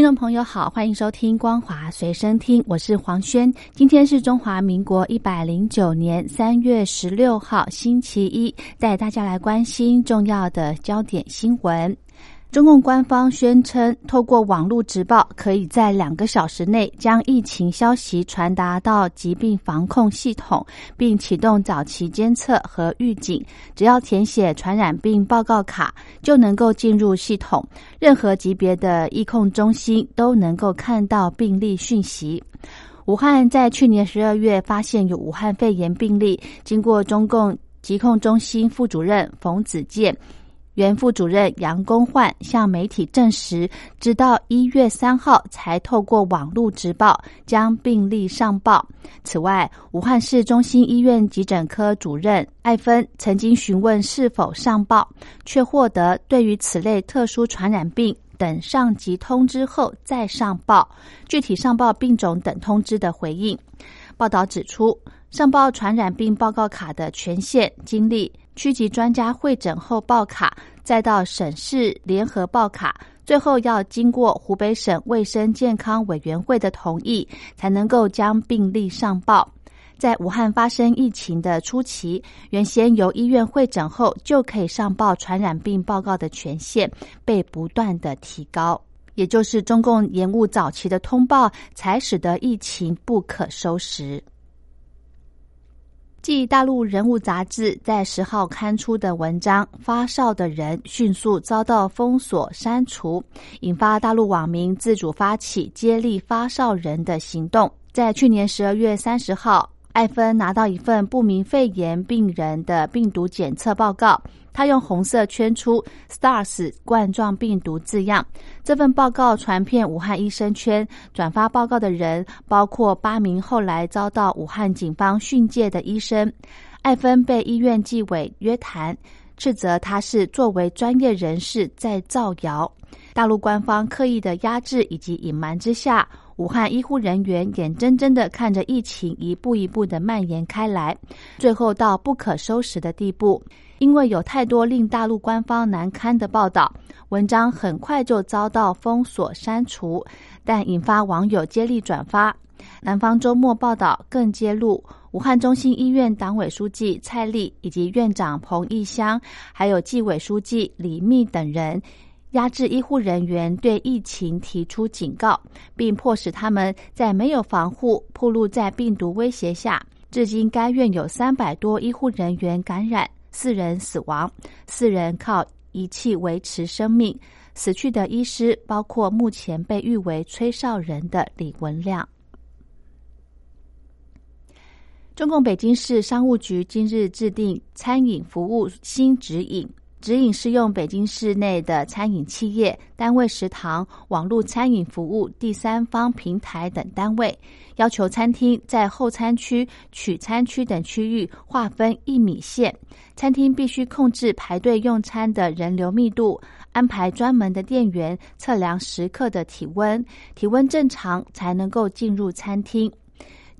听众朋友好，欢迎收听光华随身听，我是黄轩。今天是中华民国一百零九年三月十六号，星期一，带大家来关心重要的焦点新闻。中共官方宣称，透过网络直报，可以在两个小时内将疫情消息传达到疾病防控系统，并启动早期监测和预警。只要填写传染病报告卡，就能够进入系统。任何级别的疫控中心都能够看到病例讯息。武汉在去年十二月发现有武汉肺炎病例，经过中共疾控中心副主任冯子健。原副主任杨公焕向媒体证实，直到一月三号才透过网络直报将病例上报。此外，武汉市中心医院急诊科主任艾芬曾经询问是否上报，却获得对于此类特殊传染病等上级通知后再上报，具体上报病种等通知的回应。报道指出，上报传染病报告卡的权限、经历。区级专家会诊后报卡，再到省市联合报卡，最后要经过湖北省卫生健康委员会的同意，才能够将病例上报。在武汉发生疫情的初期，原先由医院会诊后就可以上报传染病报告的权限，被不断的提高，也就是中共延误早期的通报，才使得疫情不可收拾。继大陆人物杂志在十号刊出的文章《发烧的人》迅速遭到封锁删除，引发大陆网民自主发起接力发烧人的行动。在去年十二月三十号。艾芬拿到一份不明肺炎病人的病毒检测报告，他用红色圈出 “Stars 冠状病毒”字样。这份报告传遍武汉医生圈，转发报告的人包括八名后来遭到武汉警方训诫的医生。艾芬被医院纪委约谈，斥责他是作为专业人士在造谣。大陆官方刻意的压制以及隐瞒之下。武汉医护人员眼睁睁的看着疫情一步一步的蔓延开来，最后到不可收拾的地步。因为有太多令大陆官方难堪的报道，文章很快就遭到封锁删除，但引发网友接力转发。南方周末报道更揭露，武汉中心医院党委书记蔡丽以及院长彭义香，还有纪委书记李密等人。压制医护人员对疫情提出警告，并迫使他们在没有防护、暴露在病毒威胁下。至今，该院有三百多医护人员感染，四人死亡，四人靠仪器维持生命。死去的医师包括目前被誉为“吹哨人”的李文亮。中共北京市商务局今日制定餐饮服务新指引。指引适用北京市内的餐饮企业、单位食堂、网络餐饮服务第三方平台等单位，要求餐厅在后餐区、取餐区等区域划分一米线，餐厅必须控制排队用餐的人流密度，安排专门的店员测量食客的体温，体温正常才能够进入餐厅。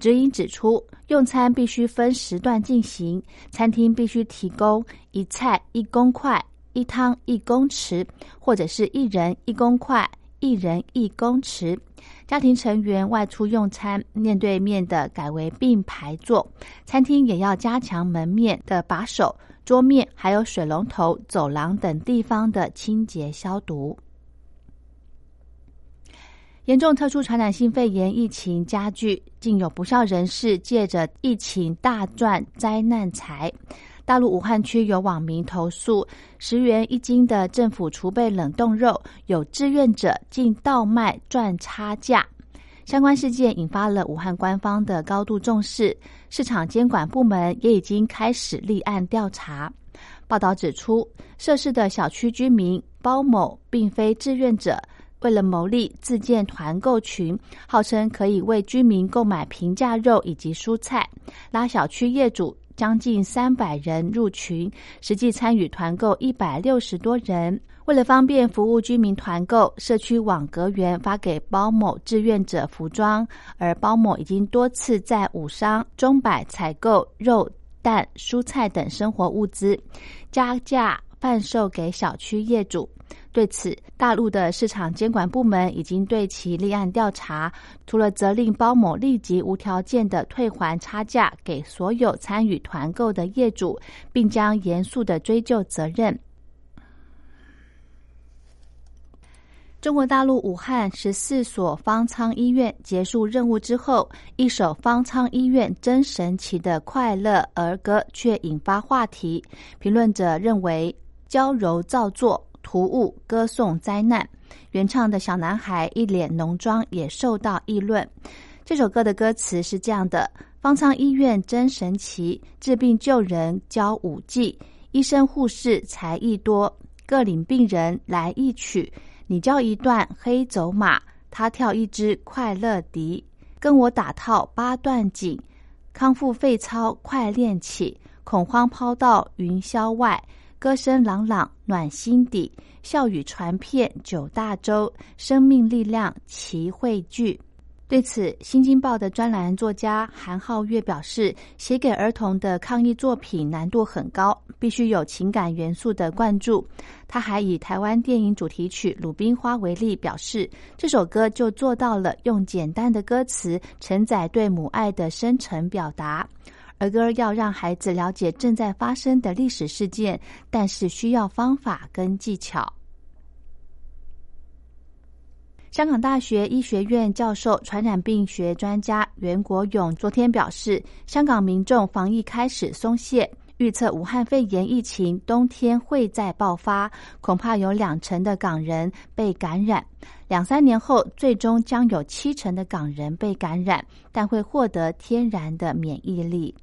指引指出，用餐必须分时段进行，餐厅必须提供一菜一公筷、一汤一公匙，或者是一人一公筷、一人一公匙。家庭成员外出用餐，面对面的改为并排坐。餐厅也要加强门面的把手、桌面，还有水龙头、走廊等地方的清洁消毒。严重特殊传染性肺炎疫情加剧，竟有不孝人士借着疫情大赚灾难财。大陆武汉区有网民投诉，十元一斤的政府储备冷冻肉，有志愿者竟倒卖赚差价。相关事件引发了武汉官方的高度重视，市场监管部门也已经开始立案调查。报道指出，涉事的小区居民包某并非志愿者。为了牟利自建团购群，号称可以为居民购买平价肉以及蔬菜，拉小区业主将近三百人入群，实际参与团购一百六十多人。为了方便服务居民团购，社区网格员发给包某志愿者服装，而包某已经多次在五商、中百采购肉、蛋、蔬菜等生活物资，加价贩售给小区业主。对此，大陆的市场监管部门已经对其立案调查，除了责令包某立即无条件的退还差价给所有参与团购的业主，并将严肃的追究责任。中国大陆武汉十四所方舱医院结束任务之后，一首方舱医院真神奇的快乐儿歌却引发话题。评论者认为娇柔造作、突兀，歌颂灾难。原唱的小男孩一脸浓妆也受到议论。这首歌的歌词是这样的：方舱医院真神奇，治病救人教武技，医生护士才艺多，各领病人来一曲。你教一段黑走马，他跳一支快乐笛，跟我打套八段锦，康复废操快练起，恐慌抛到云霄外，歌声朗朗暖心底，笑语传遍九大洲，生命力量齐汇聚。对此，《新京报》的专栏作家韩浩月表示，写给儿童的抗疫作品难度很高，必须有情感元素的灌注。他还以台湾电影主题曲《鲁冰花》为例，表示这首歌就做到了用简单的歌词承载对母爱的深沉表达。儿歌要让孩子了解正在发生的历史事件，但是需要方法跟技巧。香港大学医学院教授、传染病学专家袁国勇昨天表示，香港民众防疫开始松懈，预测武汉肺炎疫情冬天会再爆发，恐怕有两成的港人被感染，两三年后最终将有七成的港人被感染，但会获得天然的免疫力。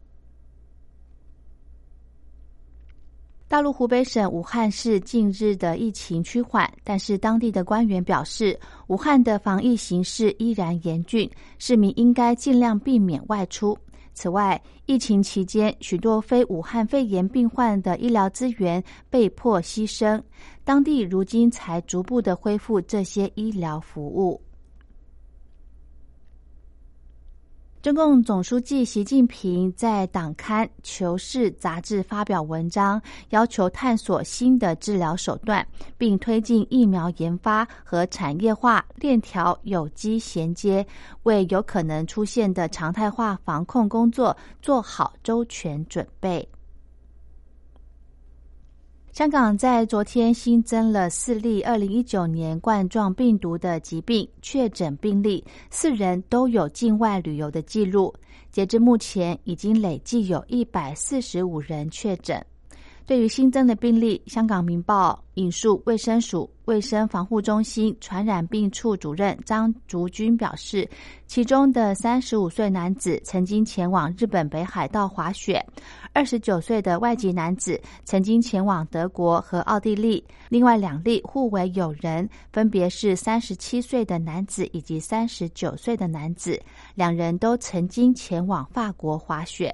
大陆湖北省武汉市近日的疫情趋缓，但是当地的官员表示，武汉的防疫形势依然严峻，市民应该尽量避免外出。此外，疫情期间许多非武汉肺炎病患的医疗资源被迫牺牲，当地如今才逐步的恢复这些医疗服务。中共总书记习近平在党刊《求是》杂志发表文章，要求探索新的治疗手段，并推进疫苗研发和产业化链条有机衔接，为有可能出现的常态化防控工作做好周全准备。香港在昨天新增了四例二零一九年冠状病毒的疾病确诊病例，四人都有境外旅游的记录。截至目前，已经累计有一百四十五人确诊。对于新增的病例，香港明报引述卫生署卫生防护中心传染病处主任张竹君表示，其中的三十五岁男子曾经前往日本北海道滑雪，二十九岁的外籍男子曾经前往德国和奥地利，另外两例互为友人，分别是三十七岁的男子以及三十九岁的男子，两人都曾经前往法国滑雪。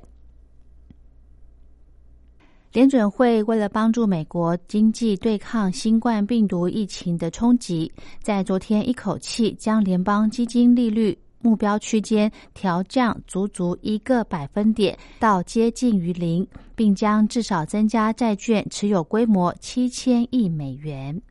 联准会为了帮助美国经济对抗新冠病毒疫情的冲击，在昨天一口气将联邦基金利率目标区间调降足足一个百分点到接近于零，并将至少增加债券持有规模七千亿美元。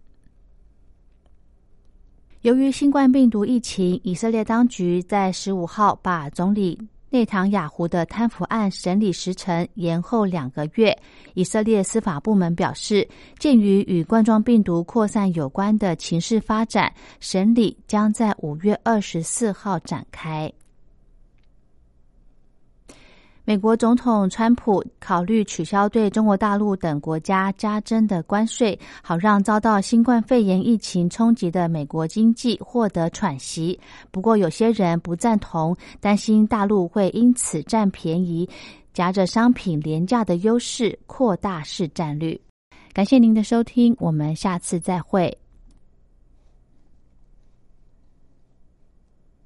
由于新冠病毒疫情，以色列当局在十五号把总理。内塔雅胡的贪腐案审理时程延后两个月。以色列司法部门表示，鉴于与冠状病毒扩散有关的情势发展，审理将在五月二十四号展开。美国总统川普考虑取消对中国大陆等国家加征的关税，好让遭到新冠肺炎疫情冲击的美国经济获得喘息。不过，有些人不赞同，担心大陆会因此占便宜，夹着商品廉价的优势扩大市占率。感谢您的收听，我们下次再会。